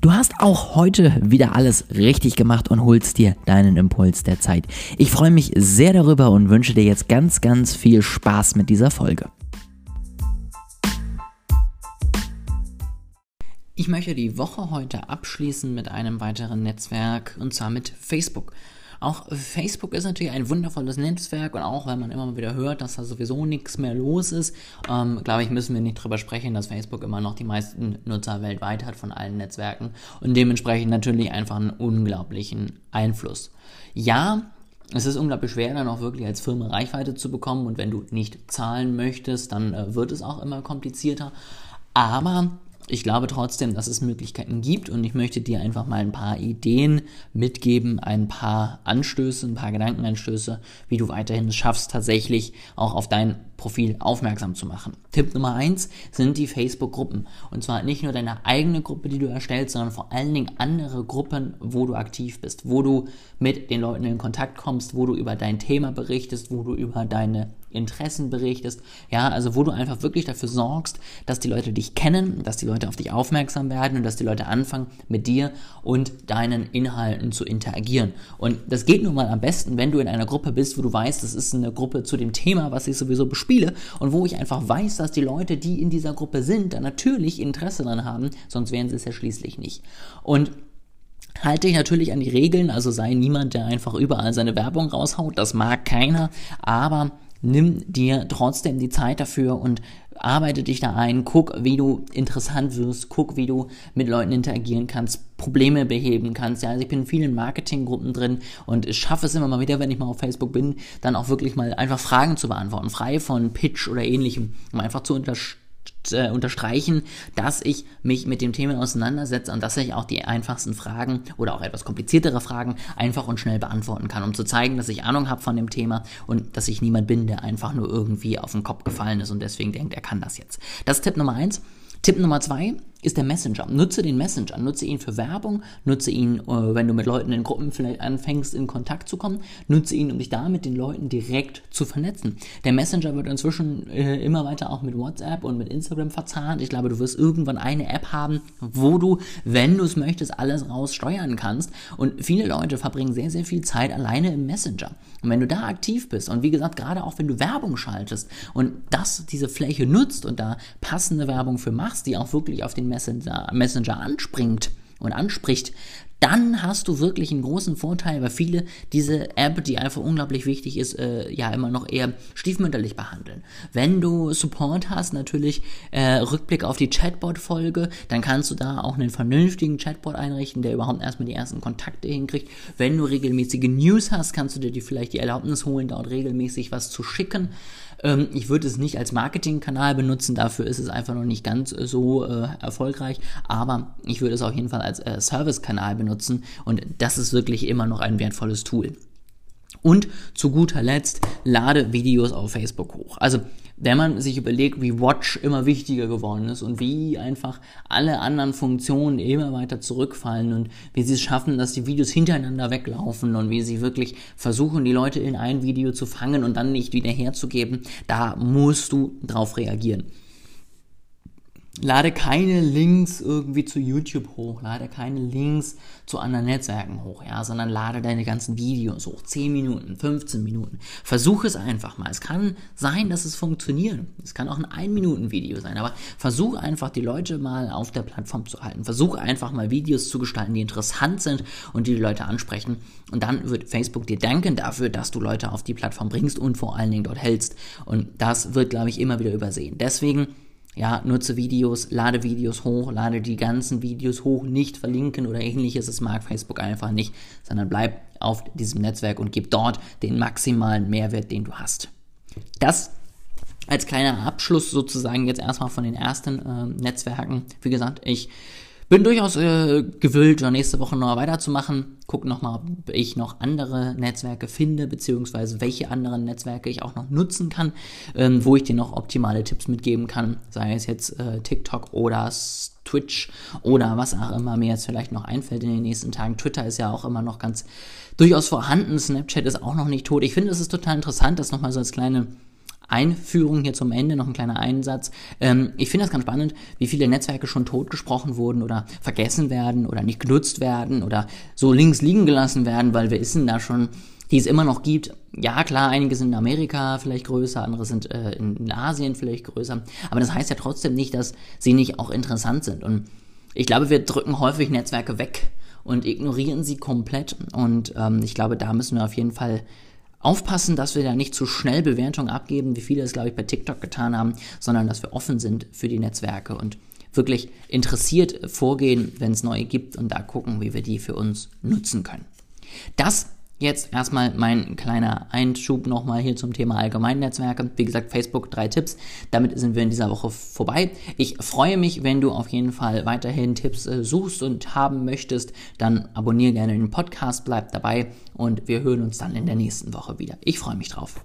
Du hast auch heute wieder alles richtig gemacht und holst dir deinen Impuls der Zeit. Ich freue mich sehr darüber und wünsche dir jetzt ganz, ganz viel Spaß mit dieser Folge. Ich möchte die Woche heute abschließen mit einem weiteren Netzwerk und zwar mit Facebook. Auch Facebook ist natürlich ein wundervolles Netzwerk und auch wenn man immer wieder hört, dass da sowieso nichts mehr los ist, ähm, glaube ich, müssen wir nicht drüber sprechen, dass Facebook immer noch die meisten Nutzer weltweit hat von allen Netzwerken und dementsprechend natürlich einfach einen unglaublichen Einfluss. Ja, es ist unglaublich schwer, dann auch wirklich als Firma Reichweite zu bekommen und wenn du nicht zahlen möchtest, dann äh, wird es auch immer komplizierter. Aber ich glaube trotzdem, dass es Möglichkeiten gibt und ich möchte dir einfach mal ein paar Ideen mitgeben, ein paar Anstöße, ein paar Gedankenanstöße, wie du weiterhin es schaffst, tatsächlich auch auf dein Profil aufmerksam zu machen. Tipp Nummer eins sind die Facebook-Gruppen. Und zwar nicht nur deine eigene Gruppe, die du erstellst, sondern vor allen Dingen andere Gruppen, wo du aktiv bist, wo du mit den Leuten in Kontakt kommst, wo du über dein Thema berichtest, wo du über deine Interessen berichtest. Ja, also wo du einfach wirklich dafür sorgst, dass die Leute dich kennen, dass die Leute auf dich aufmerksam werden und dass die Leute anfangen, mit dir und deinen Inhalten zu interagieren. Und das geht nun mal am besten, wenn du in einer Gruppe bist, wo du weißt, das ist eine Gruppe zu dem Thema, was ich sowieso bespiele und wo ich einfach weiß, dass die Leute, die in dieser Gruppe sind, da natürlich Interesse dran haben, sonst wären sie es ja schließlich nicht. Und Halte dich natürlich an die Regeln, also sei niemand, der einfach überall seine Werbung raushaut, das mag keiner, aber nimm dir trotzdem die Zeit dafür und arbeite dich da ein, guck, wie du interessant wirst, guck, wie du mit Leuten interagieren kannst, Probleme beheben kannst. Ja, also ich bin in vielen Marketinggruppen drin und ich schaffe es immer mal wieder, wenn ich mal auf Facebook bin, dann auch wirklich mal einfach Fragen zu beantworten, frei von Pitch oder ähnlichem, um einfach zu unterstützen äh, unterstreichen, dass ich mich mit dem Thema auseinandersetze und dass ich auch die einfachsten Fragen oder auch etwas kompliziertere Fragen einfach und schnell beantworten kann, um zu zeigen, dass ich Ahnung habe von dem Thema und dass ich niemand bin, der einfach nur irgendwie auf den Kopf gefallen ist und deswegen denkt, er kann das jetzt. Das ist Tipp Nummer eins. Tipp Nummer zwei ist der Messenger. Nutze den Messenger, nutze ihn für Werbung, nutze ihn, äh, wenn du mit Leuten in Gruppen vielleicht anfängst, in Kontakt zu kommen, nutze ihn, um dich da mit den Leuten direkt zu vernetzen. Der Messenger wird inzwischen äh, immer weiter auch mit WhatsApp und mit Instagram verzahnt. Ich glaube, du wirst irgendwann eine App haben, wo du, wenn du es möchtest, alles raussteuern kannst. Und viele Leute verbringen sehr, sehr viel Zeit alleine im Messenger. Und wenn du da aktiv bist und wie gesagt, gerade auch wenn du Werbung schaltest und das, diese Fläche nutzt und da passende Werbung für machst, die auch wirklich auf den Messenger, Messenger anspringt und anspricht, dann hast du wirklich einen großen Vorteil, weil viele diese App, die einfach unglaublich wichtig ist, äh, ja immer noch eher stiefmütterlich behandeln. Wenn du Support hast, natürlich äh, Rückblick auf die Chatbot-Folge, dann kannst du da auch einen vernünftigen Chatbot einrichten, der überhaupt erstmal die ersten Kontakte hinkriegt. Wenn du regelmäßige News hast, kannst du dir die vielleicht die Erlaubnis holen, dort regelmäßig was zu schicken. Ähm, ich würde es nicht als Marketingkanal benutzen, dafür ist es einfach noch nicht ganz äh, so äh, erfolgreich, aber ich würde es auf jeden Fall als äh, Servicekanal benutzen und das ist wirklich immer noch ein wertvolles Tool. Und zu guter Letzt lade Videos auf Facebook hoch. Also wenn man sich überlegt, wie Watch immer wichtiger geworden ist und wie einfach alle anderen Funktionen immer weiter zurückfallen und wie sie es schaffen, dass die Videos hintereinander weglaufen und wie sie wirklich versuchen, die Leute in ein Video zu fangen und dann nicht wieder herzugeben, da musst du drauf reagieren lade keine Links irgendwie zu YouTube hoch, lade keine Links zu anderen Netzwerken hoch, ja, sondern lade deine ganzen Videos hoch. 10 Minuten, 15 Minuten. Versuche es einfach mal. Es kann sein, dass es funktioniert. Es kann auch ein 1-Minuten-Video sein, aber versuche einfach die Leute mal auf der Plattform zu halten. Versuche einfach mal Videos zu gestalten, die interessant sind und die die Leute ansprechen. Und dann wird Facebook dir danken dafür, dass du Leute auf die Plattform bringst und vor allen Dingen dort hältst. Und das wird, glaube ich, immer wieder übersehen. Deswegen ja, nutze Videos, lade Videos hoch, lade die ganzen Videos hoch, nicht verlinken oder ähnliches. Das mag Facebook einfach nicht, sondern bleib auf diesem Netzwerk und gib dort den maximalen Mehrwert, den du hast. Das als kleiner Abschluss sozusagen jetzt erstmal von den ersten äh, Netzwerken. Wie gesagt, ich bin durchaus äh, gewillt, nächste Woche noch weiterzumachen. Guck nochmal, ob ich noch andere Netzwerke finde, beziehungsweise welche anderen Netzwerke ich auch noch nutzen kann, ähm, wo ich dir noch optimale Tipps mitgeben kann, sei es jetzt äh, TikTok oder Twitch oder was auch immer mir jetzt vielleicht noch einfällt in den nächsten Tagen. Twitter ist ja auch immer noch ganz durchaus vorhanden. Snapchat ist auch noch nicht tot. Ich finde, es ist total interessant, das nochmal so als kleine Einführung hier zum Ende noch ein kleiner Einsatz. Ähm, ich finde das ganz spannend, wie viele Netzwerke schon totgesprochen wurden oder vergessen werden oder nicht genutzt werden oder so links liegen gelassen werden, weil wir wissen da schon, die es immer noch gibt. Ja, klar, einige sind in Amerika vielleicht größer, andere sind äh, in Asien vielleicht größer. Aber das heißt ja trotzdem nicht, dass sie nicht auch interessant sind. Und ich glaube, wir drücken häufig Netzwerke weg und ignorieren sie komplett. Und ähm, ich glaube, da müssen wir auf jeden Fall aufpassen, dass wir da nicht zu schnell Bewertungen abgeben, wie viele es, glaube ich, bei TikTok getan haben, sondern dass wir offen sind für die Netzwerke und wirklich interessiert vorgehen, wenn es neue gibt und da gucken, wie wir die für uns nutzen können. Das Jetzt erstmal mein kleiner Einschub nochmal hier zum Thema Allgemeinnetzwerke. Wie gesagt, Facebook, drei Tipps. Damit sind wir in dieser Woche vorbei. Ich freue mich, wenn du auf jeden Fall weiterhin Tipps äh, suchst und haben möchtest. Dann abonniere gerne den Podcast, bleib dabei und wir hören uns dann in der nächsten Woche wieder. Ich freue mich drauf.